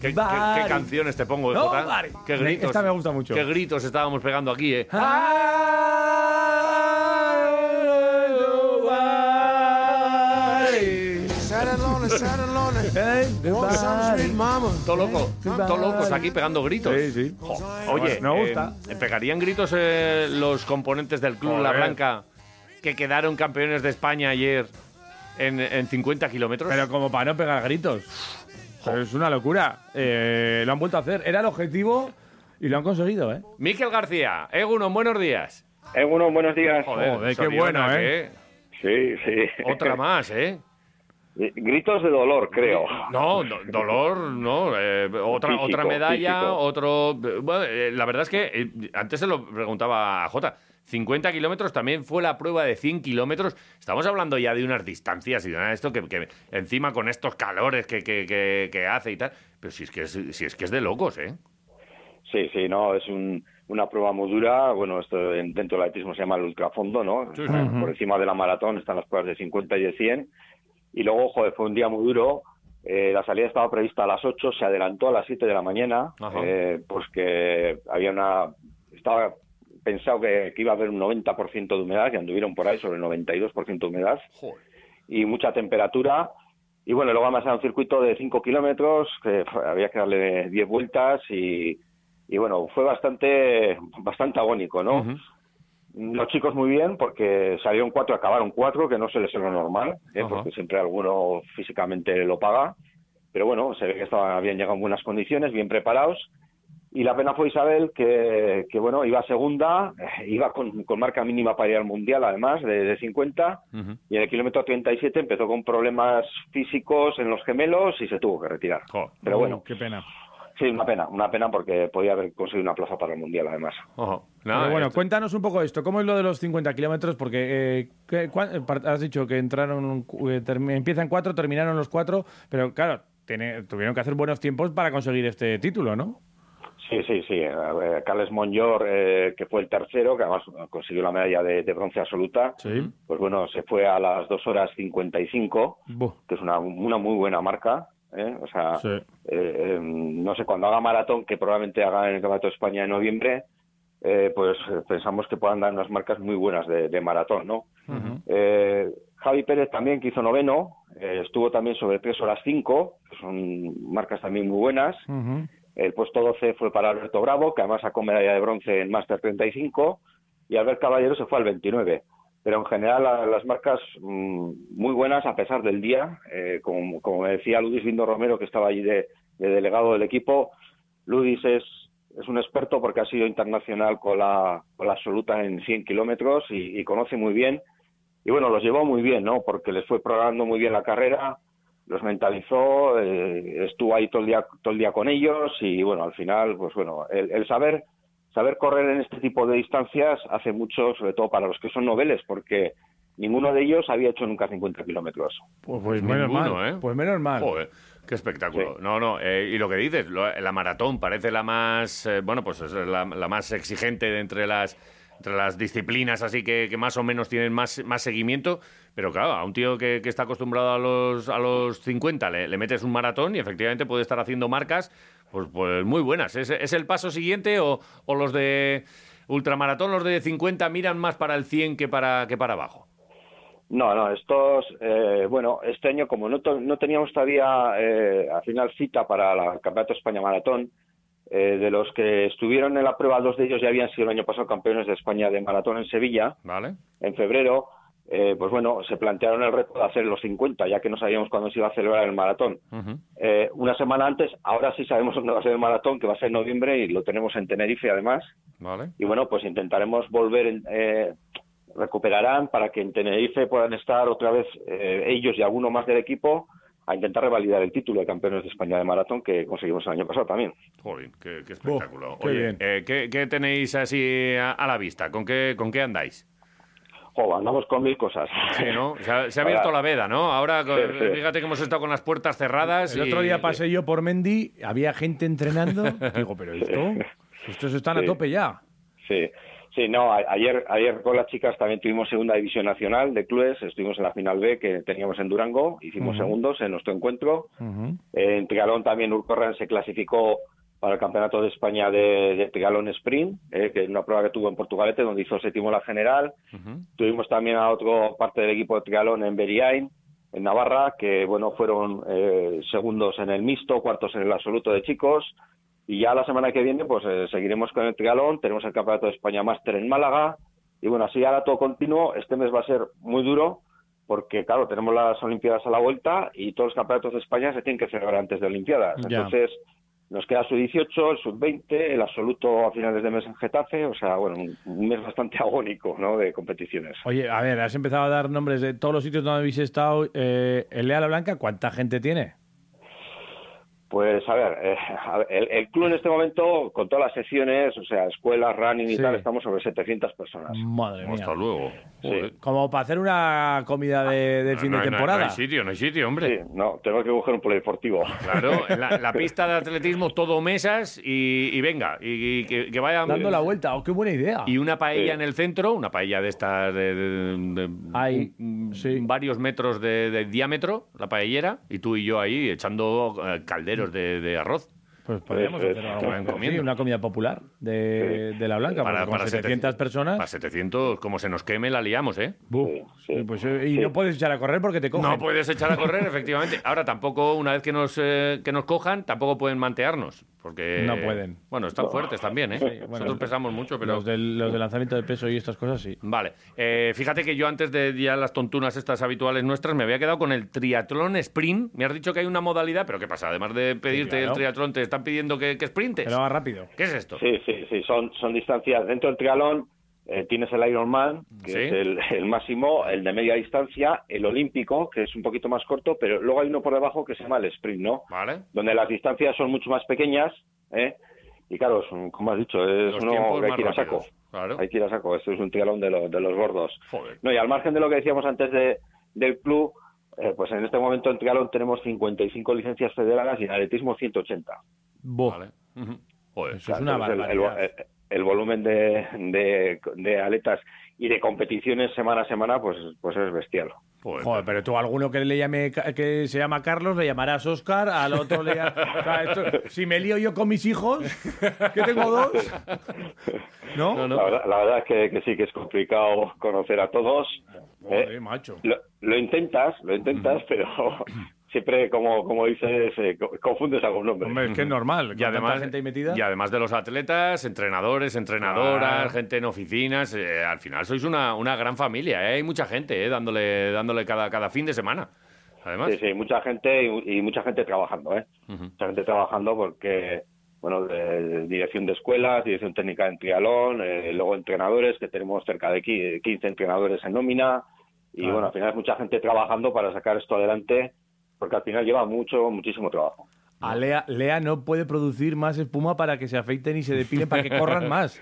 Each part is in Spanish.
¿Qué, qué- qué canciones te pongo, No, Jota? ¿Qué gritos? Esta me gusta mucho. ¿Qué gritos estábamos pegando aquí, eh? Mama. Todo loco, Goodbye. todo locos aquí pegando gritos. Sí, sí. Oye, Me gusta. eh, ¿pegarían gritos eh, los componentes del Club La. Blanca que quedaron campeones de España ayer en, en 50 kilómetros? Pero como para no pegar gritos. Pero es una locura. Eh, lo han vuelto a hacer. Era el objetivo y lo han conseguido, ¿eh? Miquel García, Egunon, buenos días. Egunon, buenos días. Joder, Joder, qué bueno, ¿eh? Sí, sí. Otra más, ¿eh? Gritos de dolor, creo. No, do- dolor, no. eh, otra, Físico, otra medalla, físico. otro. Bueno, eh, la verdad es que eh, antes se lo preguntaba a Jota. 50 kilómetros también fue la prueba de 100 kilómetros. Estamos hablando ya de unas distancias y de nada de esto que, que encima con estos calores que, que, que- que hace y tal. Pero si es que es, si es que es de locos, ¿eh? Sí, sí, no, es un- una prueba muy dura. Bueno, esto en- dentro del atletismo se llama el ultrafondo, ¿no? Sí, sí. Por encima de la maratón están las pruebas de 50 y de 100. Y luego, joder, fue un día muy duro. Eh, la salida estaba prevista a las 8, se adelantó a las 7 de la mañana, eh, pues que había una... Estaba pensado que, que iba a haber un 90% de humedad, que anduvieron por ahí sobre el 92% de humedad. Joder. y mucha temperatura. Y bueno, luego además era un circuito de 5 kilómetros, que había que darle 10 vueltas y, y bueno, fue bastante, bastante agónico, ¿no? Ujú. Los chicos muy bien, porque salieron cuatro, acabaron cuatro, que no suele ser lo normal, ¿eh? Porque siempre alguno físicamente lo paga. Pero bueno, se ve que estaban, habían llegado en buenas condiciones, bien preparados. Y la pena fue Isabel, que, que bueno, iba segunda, eh, iba con, con marca mínima para ir al Mundial, además, de, de 50. Ujú. Y en el kilómetro 37 empezó con problemas físicos en los gemelos y se tuvo que retirar. Pero bueno, Oh, qué pena. Sí, una pena, una pena porque podía haber conseguido una plaza para el Mundial, además. Ojo. Nada, Pero bueno, esto- cuéntanos un poco esto. ¿Cómo es lo de los 50 kilómetros? Porque eh, ¿qué- cuán- eh, has dicho que entraron, eh, empiezan cuatro, terminaron los cuatro, pero claro, tiene- tuvieron que hacer buenos tiempos para conseguir este título, ¿no? Sí, sí, sí. Eh, Carles Monyor, eh, que fue el tercero, que además consiguió la medalla de, de bronce absoluta, Sí. pues bueno, se fue a las 2 horas 55, Buh. que es una, una muy buena marca. ¿Eh? O sea, Sí. eh, eh, no sé, cuando haga maratón, que probablemente haga en el Campeonato de España en noviembre, eh, pues eh, pensamos que puedan dar unas marcas muy buenas de, de maratón, ¿no? Eh, Javi Pérez también, que hizo noveno, eh, estuvo también sobre 3 horas 5, que son marcas también muy buenas. El puesto 12 fue para Alberto Bravo, que además sacó medalla de bronce en Master 35, y Albert Caballero se fue al 29. Pero en general la- las marcas mm, muy buenas a pesar del día. Eh, como, como me decía Ludis Lindo Romero, que estaba allí de, de delegado del equipo, Ludis es, es un experto porque ha sido internacional con la, con la absoluta en 100 kilómetros y, y conoce muy bien. Y bueno, los llevó muy bien, ¿no? Porque les fue programando muy bien la carrera, los mentalizó, eh, estuvo ahí todo el día todo el día con ellos y bueno, al final, pues bueno, el, el saber saber correr en este tipo de distancias hace mucho, sobre todo para los que son noveles, porque ninguno de ellos había hecho nunca 50 kilómetros. Pues, pues Ninguno, menos mal. ¿eh? Pues menos mal. Joder, qué espectáculo. Sí. No, no, eh, y lo que dices, lo- la maratón parece la más, eh, bueno, pues es la, la más exigente de entre las entre las disciplinas así que, que más o menos tienen más, más seguimiento, pero claro, a un tío que, que está acostumbrado a los, a los 50 le, le metes un maratón y efectivamente puede estar haciendo marcas pues, pues muy buenas. ¿Es, es el paso siguiente o, o los de ultramaratón, los de 50 miran más para el 100 que para, que para abajo? No, no, estos, eh, bueno, este año como no, to- no teníamos todavía eh, al final cita para la Campeonato España Maratón, eh, de los que estuvieron en la prueba, dos de ellos ya habían sido el año pasado campeones de España de maratón en Sevilla, ¿Vale? en febrero, eh, pues bueno, se plantearon el reto de hacer los 50, ya que no sabíamos cuándo se iba a celebrar el maratón. Eh, una semana antes, ahora sí sabemos dónde va a ser el maratón, que va a ser en noviembre y lo tenemos en Tenerife además. ¿Vale? Y bueno, pues intentaremos volver, en- eh, recuperarán para que en Tenerife puedan estar otra vez eh, ellos y alguno más del equipo a intentar revalidar el título de campeones de España de maratón que conseguimos el año pasado también. Joder, qué, qué espectáculo. qué Oye, bien. eh, ¿qué, qué tenéis así a, a la vista? ¿Con qué, ¿Con qué andáis? Jo, andamos con mil cosas. Sí, ¿no? Se ha, se ha abierto la veda, ¿no? Ahora, con- Sí, sí. fíjate que hemos estado con las puertas cerradas. El y- otro día pasé yo por Mendy, había gente entrenando. Digo, pero esto, estos están a tope ya. Sí, sí, no, a- ayer, ayer con las chicas también tuvimos segunda división nacional de clubes, estuvimos en la final B que teníamos en Durango, hicimos segundos en nuestro encuentro. Eh, En triatlón también Urcorran se clasificó para el Campeonato de España de, de triatlón sprint, eh, que es una prueba que tuvo en Portugalete, donde hizo séptimo la general. Tuvimos también a otro parte del equipo de triatlón en Beriain, en Navarra, que bueno fueron eh, segundos en el mixto, cuartos en el absoluto de chicos. Y ya la semana que viene, pues eh, seguiremos con el triatlón. Tenemos el Campeonato de España Máster en Málaga. Y bueno, así ahora todo continuo. Este mes va a ser muy duro porque, claro, tenemos las Olimpiadas a la vuelta y todos los campeonatos de España se tienen que celebrar antes de Olimpiadas. Entonces, nos queda su 18, el sub 20, el absoluto a finales de mes en Getafe. O sea, bueno, un, mes bastante agónico, ¿no? De competiciones. Oye, a ver, has empezado a dar nombres de todos los sitios donde habéis estado. Eh, el Lea La Blanca, ¿cuánta gente tiene? Pues a ver, eh, a ver, el, el club en este momento, con todas las sesiones, o sea, escuelas, running y Sí. tal, estamos sobre 700 personas. Madre mía. Hasta luego. Como para hacer una comida de, de fin No de no temporada. No hay sitio, no hay sitio, hombre. Sí, no, tengo que coger un polideportivo. Claro, la, la pista de atletismo todo mesas y, y venga, y, y que, que vayan... Dando la vuelta. ¡Oh, qué buena idea! Y una paella Sí. en el centro, una paella de estas de, de- de- Ahí, un- sí. varios metros de, de diámetro, la paellera, y tú y yo ahí echando eh, calderos de, de arroz. Pues podríamos Eso hacer es. algo. Que vayan comiendo. Sí, una comida popular de, de La Blanca. Para- para 700 personas. Para 700, como se nos queme, la liamos, ¿eh? Buf. Sí, pues, eh, y Sí. no puedes echar a correr porque te cogen. No puedes echar a correr, efectivamente. Ahora tampoco, una vez que nos, eh, que nos cojan, tampoco pueden mantearnos. Porque. No pueden. Bueno, están fuertes también, ¿eh? bueno, Nosotros pesamos mucho, pero. Los del, los de lanzamiento de peso y estas cosas, sí. Vale. Eh, fíjate que yo antes de ya las tontunas estas habituales nuestras me había quedado con el triatlón sprint. Me has dicho que hay una modalidad, pero ¿qué pasa? Además de pedirte claro. el triatlón, te están pidiendo que, que sprintes. Que lo rápido. ¿Qué es esto? Sí, sí, sí, son, son distancias. Dentro del triatlón eh, tienes el Ironman, que Sí. es el, el máximo, el de media distancia, el olímpico, que es un poquito más corto, pero luego hay uno por debajo que se llama el sprint, ¿no? Vale. Donde las distancias son mucho más pequeñas, ¿eh? Y claro, un- como has dicho, es Los uno que hay que ir a saco. Claro. Hay que ir a saco. Esto es un triatlón de, los de los gordos. Joder. No, y al margen de lo que decíamos antes de, del club, eh, pues en este momento en triatlón tenemos 55 licencias federadas y en atletismo 180. Buh. Vale. Ujú. Joder. Eso es una Entonces, el- el, barbaridad. el- el volumen de, de, de aletas y de competiciones semana a semana, pues, pues es bestial. Joder. Joder, pero tú a alguno que le llame que se llama Carlos le llamarás Oscar, al otro le llam- o sea, esto- si me lío yo con mis hijos, que tengo dos, ¿no? No, no. La, verdad, la verdad es que, que sí que es complicado conocer a todos. Joder, Eh, macho. lo, lo intentas, lo intentas, pero siempre, como, como dices, eh, co- confundes algún nombre. Hombre, es que es normal. Y además, gente ahí metida. y además de los atletas, entrenadores, entrenadoras, gente en oficinas, eh, al final sois una, una gran familia, ¿eh? hay mucha gente eh, dándole, dándole cada, cada fin de semana. Además, Sí, sí, mucha gente y, y mucha gente trabajando, ¿eh? Mucha gente trabajando porque, bueno, de, de dirección de escuelas, dirección técnica en trialón, eh, luego entrenadores, que tenemos cerca de qui- 15 entrenadores en nómina. Y bueno, al final es mucha gente trabajando para sacar esto adelante, porque al final lleva mucho, muchísimo trabajo. A Lea, Lea no puede producir más espuma para que se afeiten y se depilen para que corran más.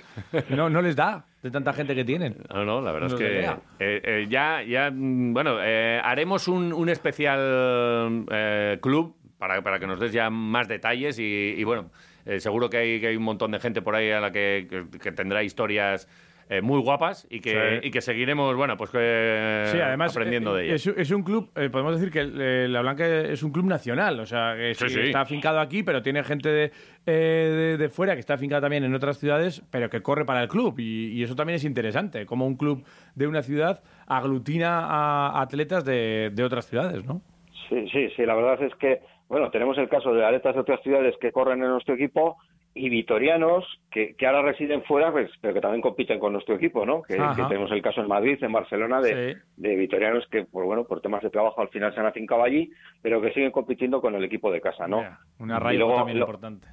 No, no les da de tanta gente que tienen. No, no, la verdad No es que eh, eh, ya, ya, mm, bueno, eh, haremos un, un especial eh, club para, para que nos des ya más detalles y, y, bueno, eh, seguro que hay, que hay un montón de gente por ahí a la que, que- que tendrá historias eh, muy guapas y que, Sí. y que seguiremos, bueno, pues Sí, además aprendiendo eh, de ellas. Es, es un club, eh, podemos decir que eh, La Blanca es un club nacional, o sea, que Sí, sí, sí. está afincado aquí, pero tiene gente de, eh, de, de fuera que está afincada también en otras ciudades, pero que corre para el club y, y eso también es interesante, como un club de una ciudad aglutina a atletas de, de otras ciudades, ¿no? Sí, sí, sí, la verdad es que, bueno, tenemos el caso de atletas de otras ciudades que corren en nuestro equipo y vitorianos que, que ahora residen fuera, pues, pero que también compiten con nuestro equipo, ¿no? Que, tenemos el caso en Madrid, en Barcelona, de, Sí. de vitorianos que, pues bueno, por temas de trabajo al final se han afincado allí, pero que siguen compitiendo con el equipo de casa, ¿no? Mira, Un Y arraigo luego también lo- importante.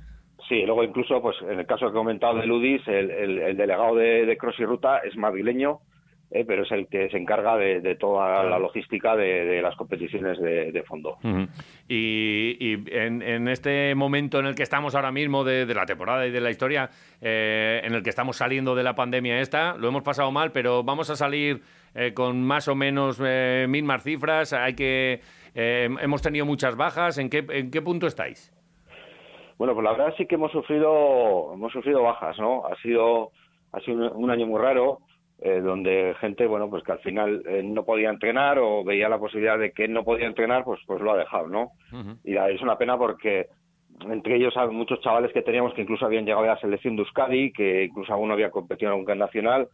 Sí, luego incluso, pues en el caso que he comentado de Ludis, el, el- el delegado de, de Cross y Ruta es madrileño, eh, pero es el que se encarga de, de toda la logística de, de las competiciones de, de fondo. Y, y en, en este momento en el que estamos ahora mismo de, la temporada y de la historia, eh, en el que estamos saliendo de la pandemia esta, lo hemos pasado mal, pero vamos a salir eh, con más o menos mismas cifras. Hay que hemos tenido muchas bajas. ¿En qué, en qué punto estáis? Bueno, pues la verdad sí que hemos sufrido, hemos sufrido bajas, ¿no? Ha sido, ha sido un, un año muy raro, eh, donde gente, bueno, pues que al final eh, no podía entrenar o veía la posibilidad de que no podía entrenar, pues, pues lo ha dejado, ¿no? Ujú. Y la- es una pena porque entre ellos hay muchos chavales que teníamos que incluso habían llegado a la selección de Euskadi, que incluso alguno había competido en algún nacional,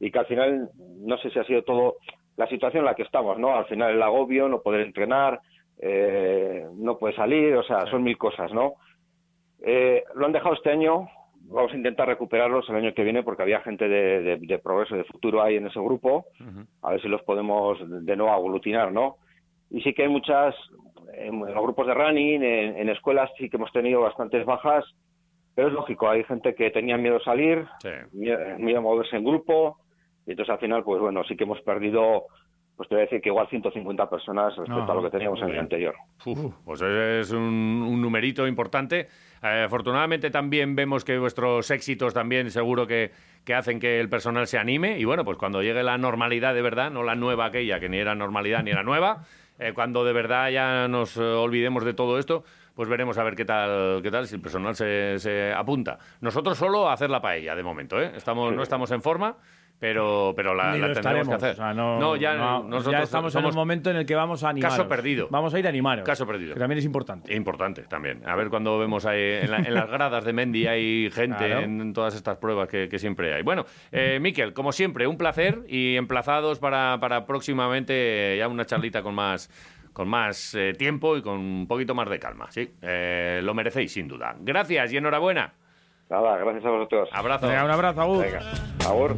y que al final, no sé si ha sido todo la situación en la que estamos, ¿no? Al final el agobio, no poder entrenar, eh, no puede salir, o sea, son mil cosas, ¿no? Eh, lo han dejado este año, vamos a intentar recuperarlos el año que viene porque había gente de, de- de progreso, de futuro ahí en ese grupo, a ver si los podemos de nuevo aglutinar, ¿no? Y sí que hay muchas, en los grupos de running, en, en escuelas sí que hemos tenido bastantes bajas, pero es lógico, hay gente que tenía miedo a salir, Sí. miedo, miedo a moverse en grupo, y entonces al final, pues bueno, sí que hemos perdido, pues te voy a decir que igual 150 personas respecto a lo que teníamos en el anterior. Uf, pues es un, un numerito importante. Eh, afortunadamente también vemos que vuestros éxitos también seguro que, que hacen que el personal se anime y bueno, pues cuando llegue la normalidad de verdad, no la nueva aquella que ni era normalidad ni era nueva, eh, cuando de verdad ya nos eh, olvidemos de todo esto, pues veremos a ver qué tal, qué tal si el personal se, se apunta. Nosotros solo a hacer la paella de momento, ¿eh? Estamos, no estamos en forma. Pero, pero la, la tendremos que hacer. O sea, no, ya no, nosotros ya estamos en un momento en el que vamos a animar. Caso perdido. Vamos a ir a animaros. Caso perdido. Que también es importante. Importante también. A ver cuando vemos ahí en, la- en las gradas de Mendy hay gente Claro. en, en todas estas pruebas que, que siempre hay. Bueno, eh, Miquel, como siempre, un placer y emplazados para, para próximamente ya una charlita con más con más eh, tiempo y con un poquito más de calma. Sí, Eh, lo merecéis sin duda. Gracias y enhorabuena. Nada, gracias a vosotros. Abrazo. Venga, un abrazo, Agur. Venga, agur.